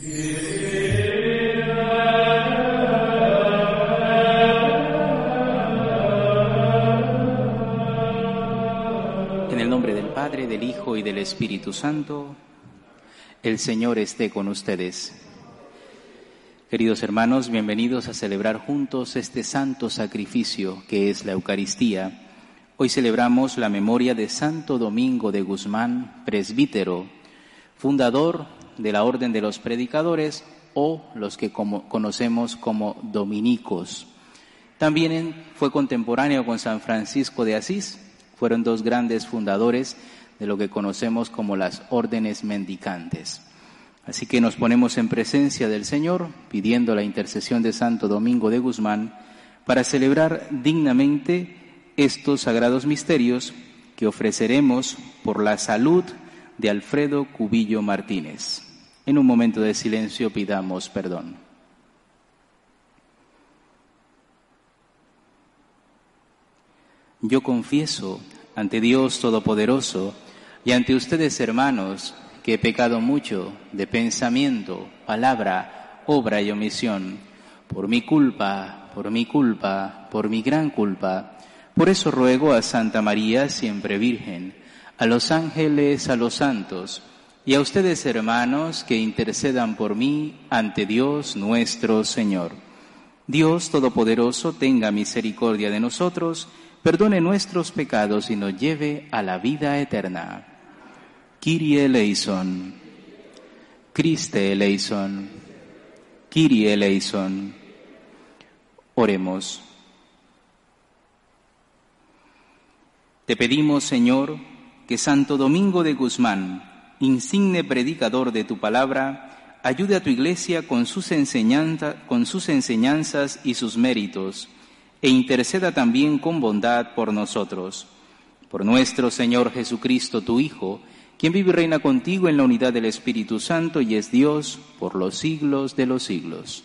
En el nombre del Padre, del Hijo y del Espíritu Santo, el Señor esté con ustedes. Queridos hermanos, bienvenidos a celebrar juntos este santo sacrificio que es la Eucaristía. Hoy celebramos la memoria de Santo Domingo de Guzmán, presbítero, fundador de la Orden de los Predicadores o los que conocemos como dominicos. También fue contemporáneo con San Francisco de Asís, fueron dos grandes fundadores de lo que conocemos como las órdenes mendicantes. Así que nos ponemos en presencia del Señor, pidiendo la intercesión de Santo Domingo de Guzmán, para celebrar dignamente estos sagrados misterios que ofreceremos por la salud de Alfredo Cubillo Martínez. En un momento de silencio pidamos perdón. Yo confieso ante Dios Todopoderoso y ante ustedes, hermanos, que he pecado mucho de pensamiento, palabra, obra y omisión, por mi culpa, por mi culpa, por mi gran culpa. Por eso ruego a Santa María, siempre Virgen, a los ángeles, a los santos, y a ustedes, hermanos, que intercedan por mí ante Dios nuestro Señor. Dios Todopoderoso tenga misericordia de nosotros, perdone nuestros pecados y nos lleve a la vida eterna. Kyrie eleison. Christe eleison. Kyrie eleison. Oremos. Te pedimos, Señor, que Santo Domingo de Guzmán, insigne predicador de tu palabra, ayude a tu iglesia con sus, con sus enseñanzas y sus méritos e interceda también con bondad por nosotros. Por nuestro Señor Jesucristo, tu Hijo, quien vive y reina contigo en la unidad del Espíritu Santo y es Dios por los siglos de los siglos.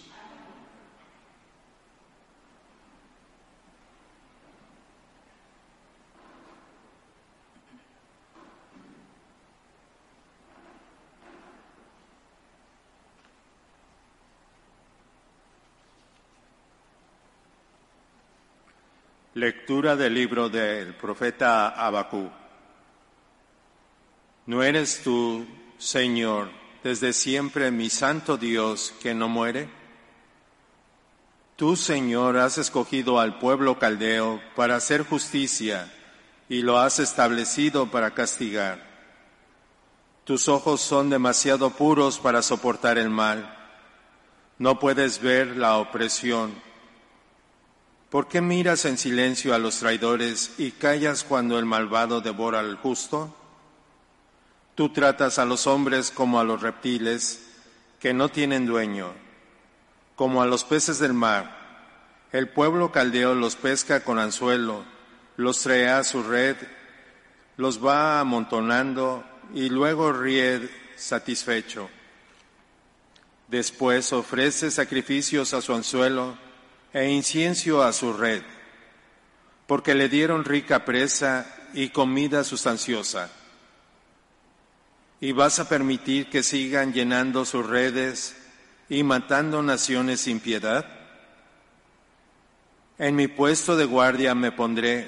Lectura del libro del profeta Abacú. ¿No eres tú, Señor, desde siempre mi santo Dios que no muere? Tú, Señor, has escogido al pueblo caldeo para hacer justicia y lo has establecido para castigar. Tus ojos son demasiado puros para soportar el mal. No puedes ver la opresión ¿Por qué miras en silencio a los traidores y callas cuando el malvado devora al justo? Tú tratas a los hombres como a los reptiles que no tienen dueño, como a los peces del mar. El pueblo caldeo los pesca con anzuelo, los trae a su red, los va amontonando y luego ríe satisfecho. Después ofrece sacrificios a su anzuelo e incienso a su red, porque le dieron rica presa y comida sustanciosa. Y vas a permitir que sigan llenando sus redes y matando naciones sin piedad. En mi puesto de guardia me pondré,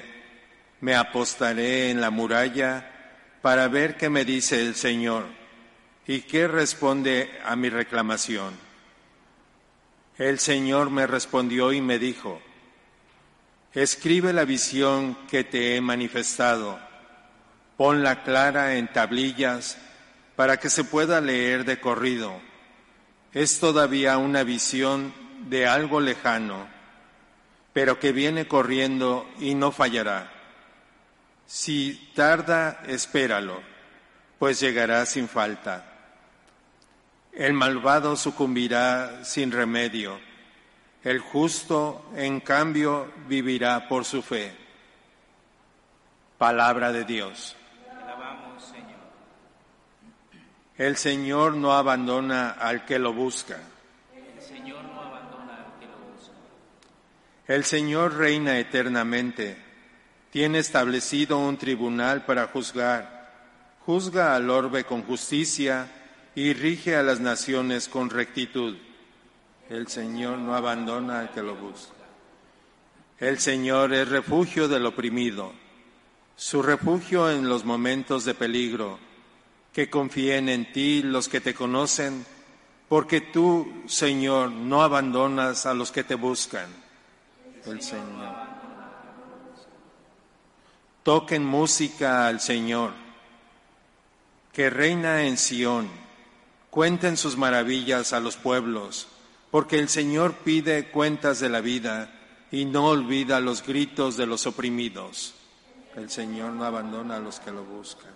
me apostaré en la muralla para ver qué me dice el Señor y qué responde a mi reclamación. El Señor me respondió y me dijo, escribe la visión que te he manifestado, ponla clara en tablillas para que se pueda leer de corrido. Es todavía una visión de algo lejano, pero que viene corriendo y no fallará. Si tarda, espéralo, pues llegará sin falta. El malvado sucumbirá sin remedio. El justo, en cambio, vivirá por su fe. Palabra de Dios. El Señor no abandona al que lo busca. El Señor no abandona al que lo busca. El Señor reina eternamente. Tiene establecido un tribunal para juzgar. Juzga al orbe con justicia y rige a las naciones con rectitud. El Señor no abandona al que lo busca. El Señor es refugio del oprimido, su refugio en los momentos de peligro que confíen en ti los que te conocen, porque tú, Señor, no abandonas a los que te buscan. El Señor. Toquen música al Señor, que reina en Sión. Cuenten sus maravillas a los pueblos, porque el Señor pide cuentas de la vida y no olvida los gritos de los oprimidos. El Señor no abandona a los que lo buscan.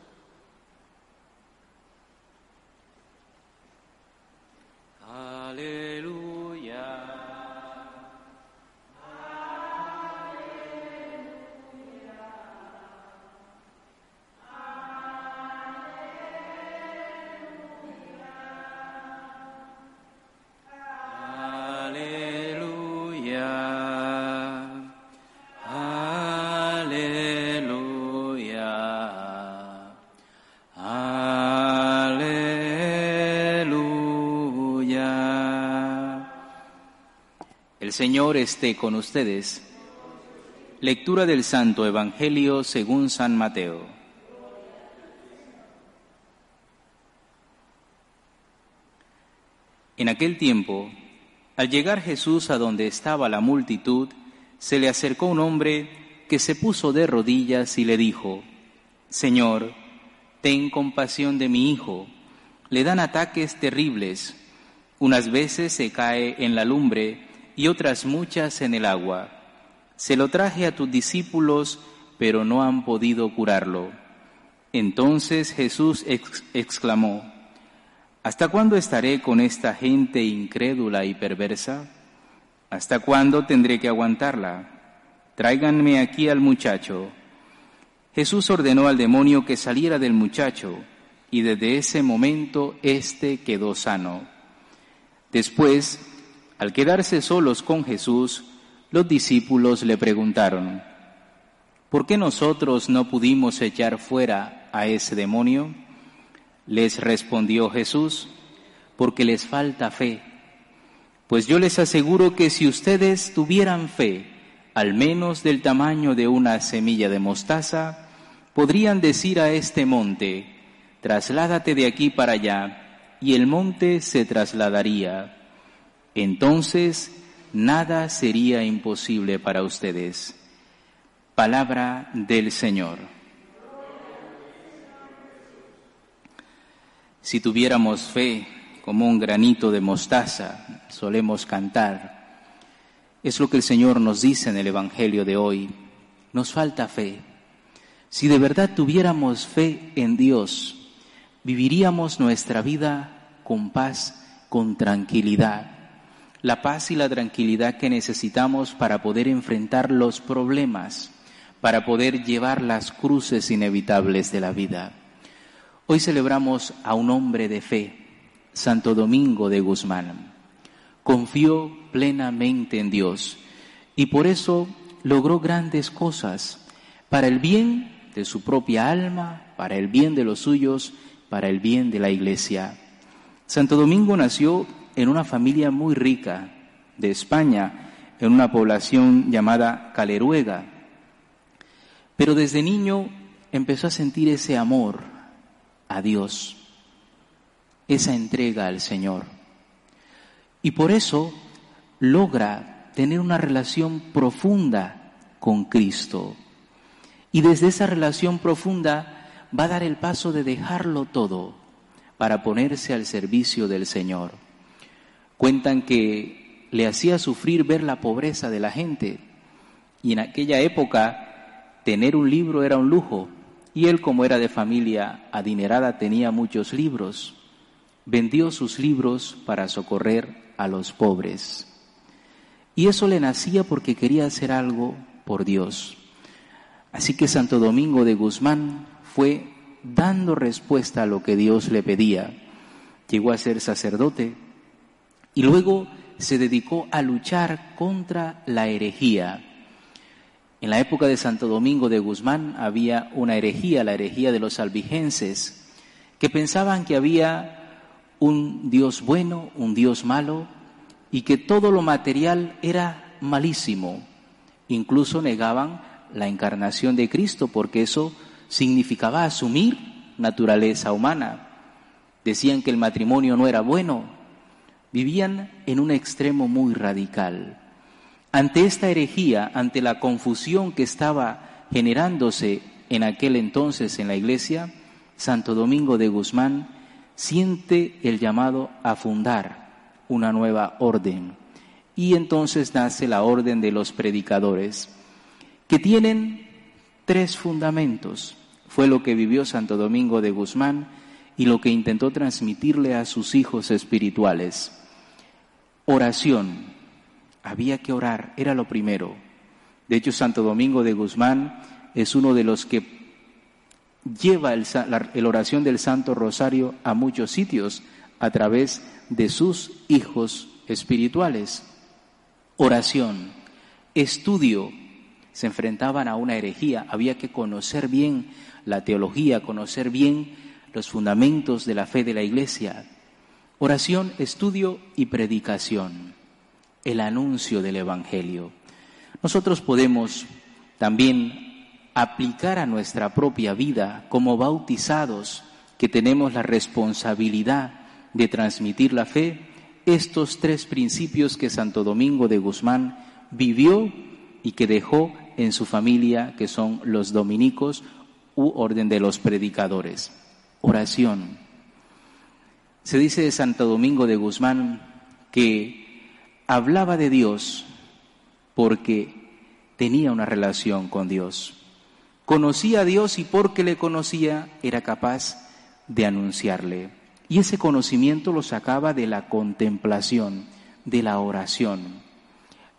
Señor esté con ustedes. Lectura del Santo Evangelio según San Mateo. En aquel tiempo, al llegar Jesús a donde estaba la multitud, se le acercó un hombre que se puso de rodillas y le dijo, Señor, ten compasión de mi hijo, le dan ataques terribles, unas veces se cae en la lumbre, y otras muchas en el agua. Se lo traje a tus discípulos, pero no han podido curarlo. Entonces Jesús exclamó, ¿Hasta cuándo estaré con esta gente incrédula y perversa? ¿Hasta cuándo tendré que aguantarla? Tráiganme aquí al muchacho. Jesús ordenó al demonio que saliera del muchacho, y desde ese momento éste quedó sano. Después al quedarse solos con Jesús, los discípulos le preguntaron, ¿por qué nosotros no pudimos echar fuera a ese demonio? Les respondió Jesús, porque les falta fe. Pues yo les aseguro que si ustedes tuvieran fe, al menos del tamaño de una semilla de mostaza, podrían decir a este monte, trasládate de aquí para allá, y el monte se trasladaría entonces nada sería imposible para ustedes. Palabra del Señor. Si tuviéramos fe como un granito de mostaza, solemos cantar, es lo que el Señor nos dice en el Evangelio de hoy. Nos falta fe. Si de verdad tuviéramos fe en Dios, viviríamos nuestra vida con paz, con tranquilidad la paz y la tranquilidad que necesitamos para poder enfrentar los problemas, para poder llevar las cruces inevitables de la vida. Hoy celebramos a un hombre de fe, Santo Domingo de Guzmán. Confió plenamente en Dios y por eso logró grandes cosas para el bien de su propia alma, para el bien de los suyos, para el bien de la iglesia. Santo Domingo nació en una familia muy rica de España, en una población llamada Caleruega. Pero desde niño empezó a sentir ese amor a Dios, esa entrega al Señor. Y por eso logra tener una relación profunda con Cristo. Y desde esa relación profunda va a dar el paso de dejarlo todo para ponerse al servicio del Señor. Cuentan que le hacía sufrir ver la pobreza de la gente y en aquella época tener un libro era un lujo y él como era de familia adinerada tenía muchos libros vendió sus libros para socorrer a los pobres. Y eso le nacía porque quería hacer algo por Dios. Así que Santo Domingo de Guzmán fue dando respuesta a lo que Dios le pedía. Llegó a ser sacerdote y luego se dedicó a luchar contra la herejía. En la época de Santo Domingo de Guzmán había una herejía, la herejía de los albigenses, que pensaban que había un Dios bueno, un Dios malo, y que todo lo material era malísimo. Incluso negaban la encarnación de Cristo porque eso significaba asumir naturaleza humana. Decían que el matrimonio no era bueno. Vivían en un extremo muy radical. Ante esta herejía, ante la confusión que estaba generándose en aquel entonces en la iglesia, Santo Domingo de Guzmán siente el llamado a fundar una nueva orden. Y entonces nace la orden de los predicadores, que tienen tres fundamentos. Fue lo que vivió Santo Domingo de Guzmán y lo que intentó transmitirle a sus hijos espirituales. Oración. Había que orar, era lo primero. De hecho, Santo Domingo de Guzmán es uno de los que lleva el, la oración del Santo Rosario a muchos sitios a través de sus hijos espirituales. Oración, estudio, se enfrentaban a una herejía, había que conocer bien la teología, conocer bien los fundamentos de la fe de la Iglesia. Oración, estudio y predicación, el anuncio del Evangelio. Nosotros podemos también aplicar a nuestra propia vida como bautizados que tenemos la responsabilidad de transmitir la fe estos tres principios que Santo Domingo de Guzmán vivió y que dejó en su familia, que son los dominicos u orden de los predicadores. Oración. Se dice de Santo Domingo de Guzmán que hablaba de Dios porque tenía una relación con Dios. Conocía a Dios y porque le conocía era capaz de anunciarle. Y ese conocimiento lo sacaba de la contemplación, de la oración.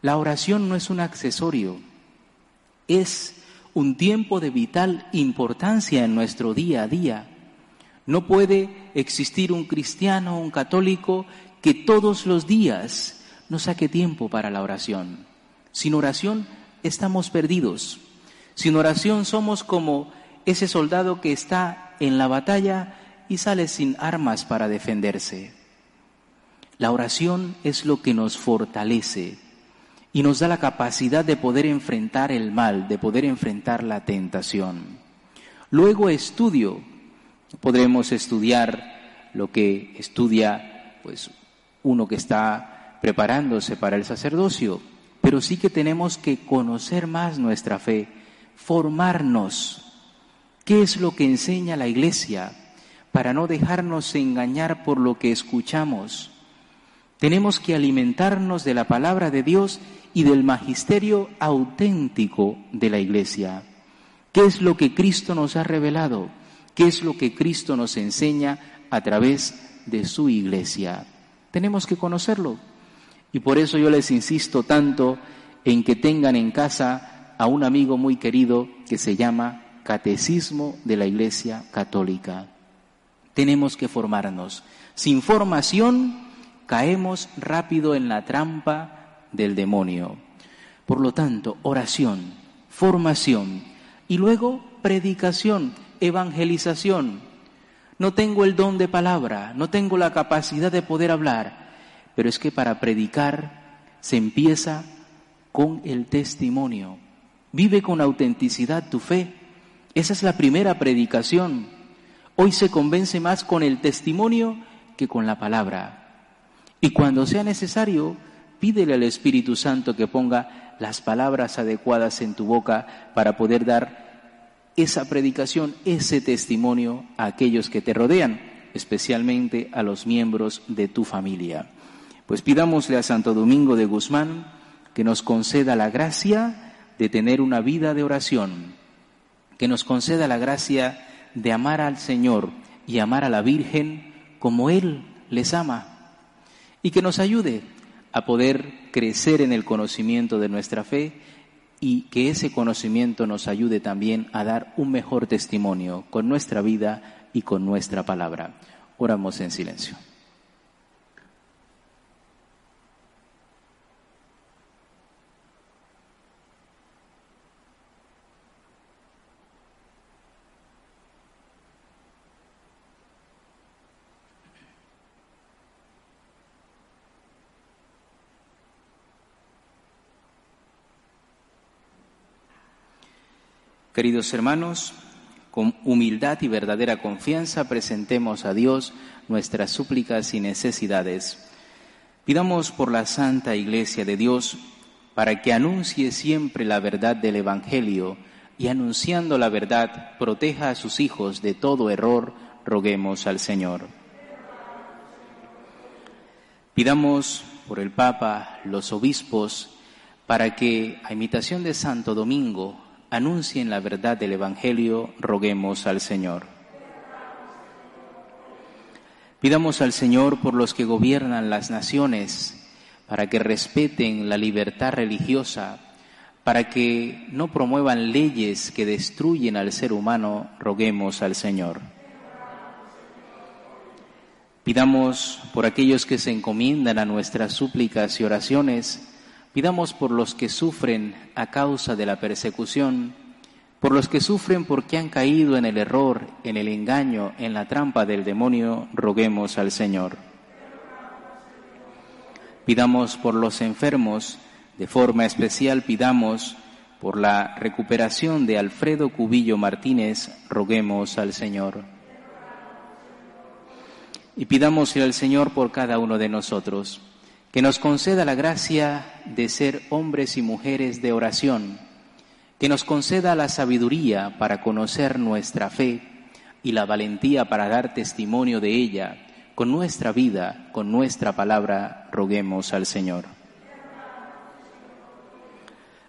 La oración no es un accesorio, es un tiempo de vital importancia en nuestro día a día. No puede existir un cristiano, un católico, que todos los días no saque tiempo para la oración. Sin oración estamos perdidos. Sin oración somos como ese soldado que está en la batalla y sale sin armas para defenderse. La oración es lo que nos fortalece y nos da la capacidad de poder enfrentar el mal, de poder enfrentar la tentación. Luego estudio, podremos estudiar lo que estudia pues uno que está preparándose para el sacerdocio, pero sí que tenemos que conocer más nuestra fe, formarnos. ¿Qué es lo que enseña la Iglesia? para no dejarnos engañar por lo que escuchamos. Tenemos que alimentarnos de la palabra de Dios y del magisterio auténtico de la Iglesia. ¿Qué es lo que Cristo nos ha revelado? ¿Qué es lo que Cristo nos enseña a través de su Iglesia? Tenemos que conocerlo. Y por eso yo les insisto tanto en que tengan en casa a un amigo muy querido que se llama Catecismo de la Iglesia Católica tenemos que formarnos. Sin formación caemos rápido en la trampa del demonio. Por lo tanto, oración, formación y luego predicación, evangelización. No tengo el don de palabra, no tengo la capacidad de poder hablar, pero es que para predicar se empieza con el testimonio. Vive con autenticidad tu fe. Esa es la primera predicación. Hoy se convence más con el testimonio que con la palabra. Y cuando sea necesario, pídele al Espíritu Santo que ponga las palabras adecuadas en tu boca para poder dar esa predicación, ese testimonio a aquellos que te rodean, especialmente a los miembros de tu familia. Pues pidámosle a Santo Domingo de Guzmán que nos conceda la gracia de tener una vida de oración, que nos conceda la gracia de amar al Señor y amar a la Virgen como Él les ama y que nos ayude a poder crecer en el conocimiento de nuestra fe y que ese conocimiento nos ayude también a dar un mejor testimonio con nuestra vida y con nuestra palabra. Oramos en silencio. Queridos hermanos, con humildad y verdadera confianza presentemos a Dios nuestras súplicas y necesidades. Pidamos por la Santa Iglesia de Dios para que anuncie siempre la verdad del Evangelio y anunciando la verdad proteja a sus hijos de todo error, roguemos al Señor. Pidamos por el Papa, los obispos, para que, a imitación de Santo Domingo, anuncien la verdad del Evangelio, roguemos al Señor. Pidamos al Señor por los que gobiernan las naciones, para que respeten la libertad religiosa, para que no promuevan leyes que destruyen al ser humano, roguemos al Señor. Pidamos por aquellos que se encomiendan a nuestras súplicas y oraciones, Pidamos por los que sufren a causa de la persecución, por los que sufren porque han caído en el error, en el engaño, en la trampa del demonio, roguemos al Señor. Pidamos por los enfermos, de forma especial pidamos por la recuperación de Alfredo Cubillo Martínez, roguemos al Señor. Y pidamos al Señor por cada uno de nosotros que nos conceda la gracia de ser hombres y mujeres de oración, que nos conceda la sabiduría para conocer nuestra fe y la valentía para dar testimonio de ella con nuestra vida, con nuestra palabra, roguemos al Señor.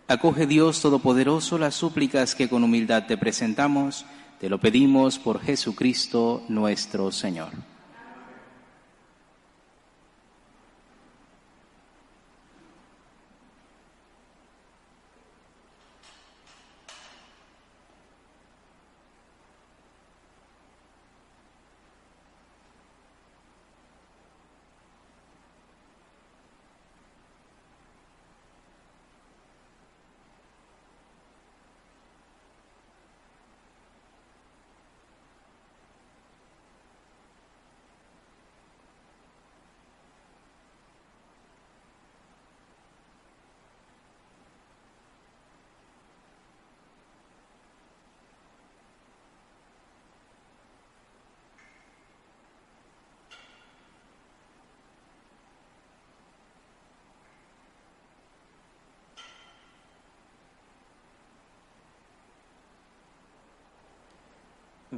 Acoge Dios Todopoderoso las súplicas que con humildad te presentamos, te lo pedimos por Jesucristo nuestro Señor.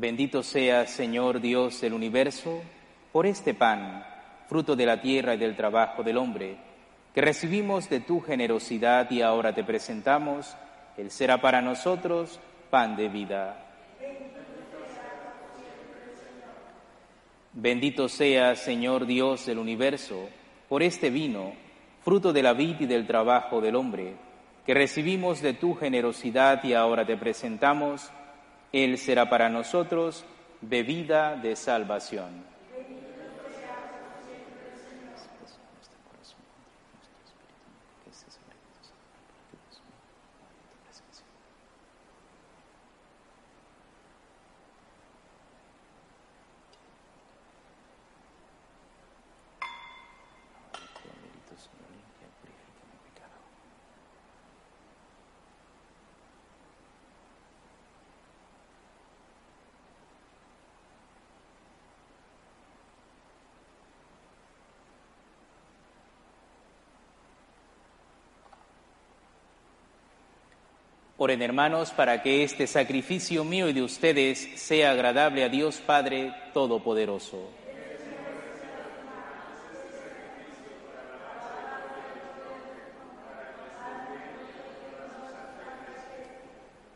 Bendito sea, Señor Dios del universo, por este pan, fruto de la tierra y del trabajo del hombre, que recibimos de tu generosidad y ahora te presentamos, Él será para nosotros pan de vida. Bendito sea, Señor Dios del universo, por este vino, fruto de la vid y del trabajo del hombre, que recibimos de tu generosidad y ahora te presentamos, él será para nosotros bebida de salvación. Oren hermanos para que este sacrificio mío y de ustedes sea agradable a Dios Padre Todopoderoso.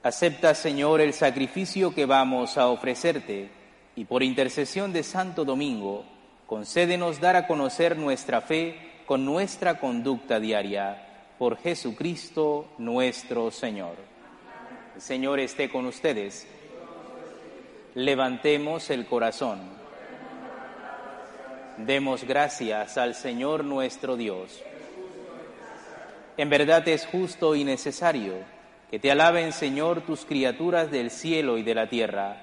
Acepta, Señor, el sacrificio que vamos a ofrecerte y por intercesión de Santo Domingo, concédenos dar a conocer nuestra fe con nuestra conducta diaria. Por Jesucristo nuestro Señor. El Señor esté con ustedes. Levantemos el corazón. Demos gracias al Señor nuestro Dios. En verdad es justo y necesario que te alaben, Señor, tus criaturas del cielo y de la tierra,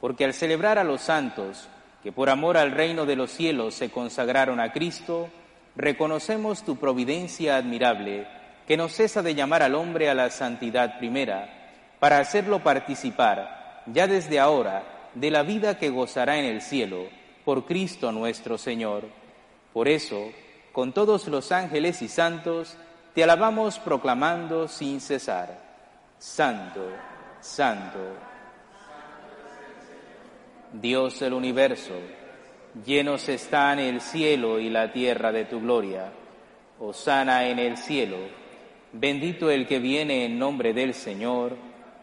porque al celebrar a los santos, que por amor al reino de los cielos se consagraron a Cristo, reconocemos tu providencia admirable, que no cesa de llamar al hombre a la santidad primera, para hacerlo participar, ya desde ahora, de la vida que gozará en el cielo, por Cristo nuestro Señor. Por eso, con todos los ángeles y santos, te alabamos proclamando sin cesar. Santo, Santo. Dios del universo, llenos están el cielo y la tierra de tu gloria. Osana en el cielo, bendito el que viene en nombre del Señor,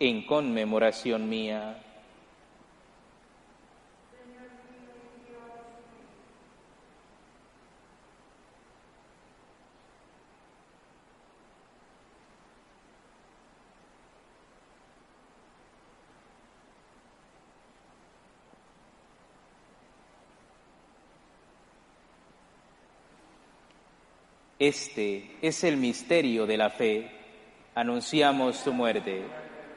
en conmemoración mía. Este es el misterio de la fe. Anunciamos su muerte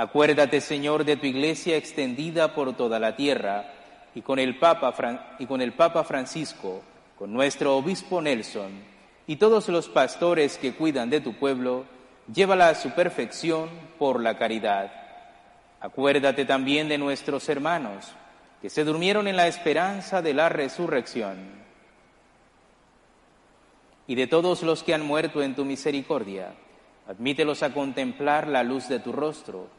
Acuérdate, Señor, de tu iglesia extendida por toda la tierra y con el Papa, y con el Papa Francisco, con nuestro obispo Nelson y todos los pastores que cuidan de tu pueblo, llévala a su perfección por la caridad. Acuérdate también de nuestros hermanos que se durmieron en la esperanza de la resurrección y de todos los que han muerto en tu misericordia. Admítelos a contemplar la luz de tu rostro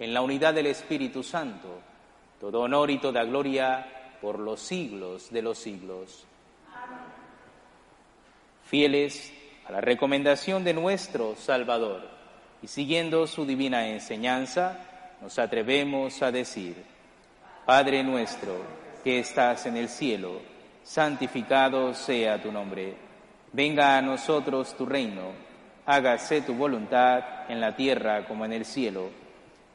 en la unidad del Espíritu Santo, todo honor y toda gloria por los siglos de los siglos. Fieles a la recomendación de nuestro Salvador y siguiendo su divina enseñanza, nos atrevemos a decir, Padre nuestro, que estás en el cielo, santificado sea tu nombre, venga a nosotros tu reino, hágase tu voluntad en la tierra como en el cielo.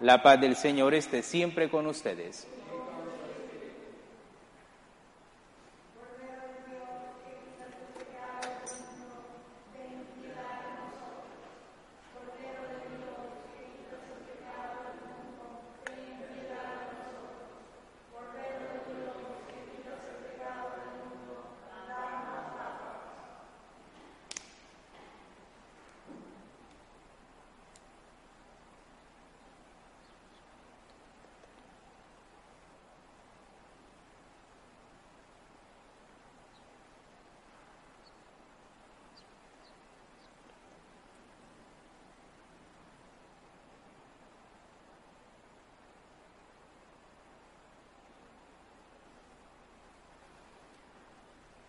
La paz del Señor esté siempre con ustedes.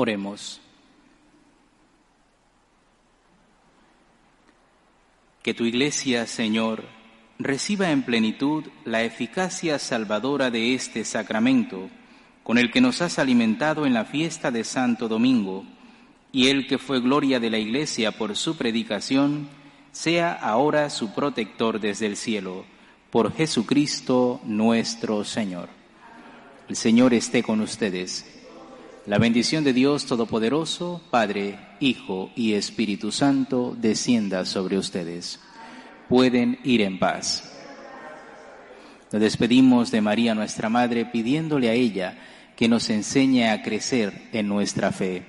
Oremos. Que tu iglesia, Señor, reciba en plenitud la eficacia salvadora de este sacramento, con el que nos has alimentado en la fiesta de Santo Domingo, y el que fue gloria de la iglesia por su predicación, sea ahora su protector desde el cielo, por Jesucristo nuestro Señor. El Señor esté con ustedes la bendición de Dios Todopoderoso, Padre, Hijo y Espíritu Santo, descienda sobre ustedes. Pueden ir en paz. Nos despedimos de María nuestra Madre pidiéndole a ella que nos enseñe a crecer en nuestra fe.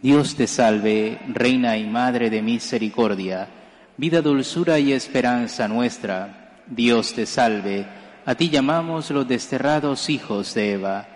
Dios te salve, Reina y Madre de Misericordia, vida, dulzura y esperanza nuestra. Dios te salve, a ti llamamos los desterrados hijos de Eva.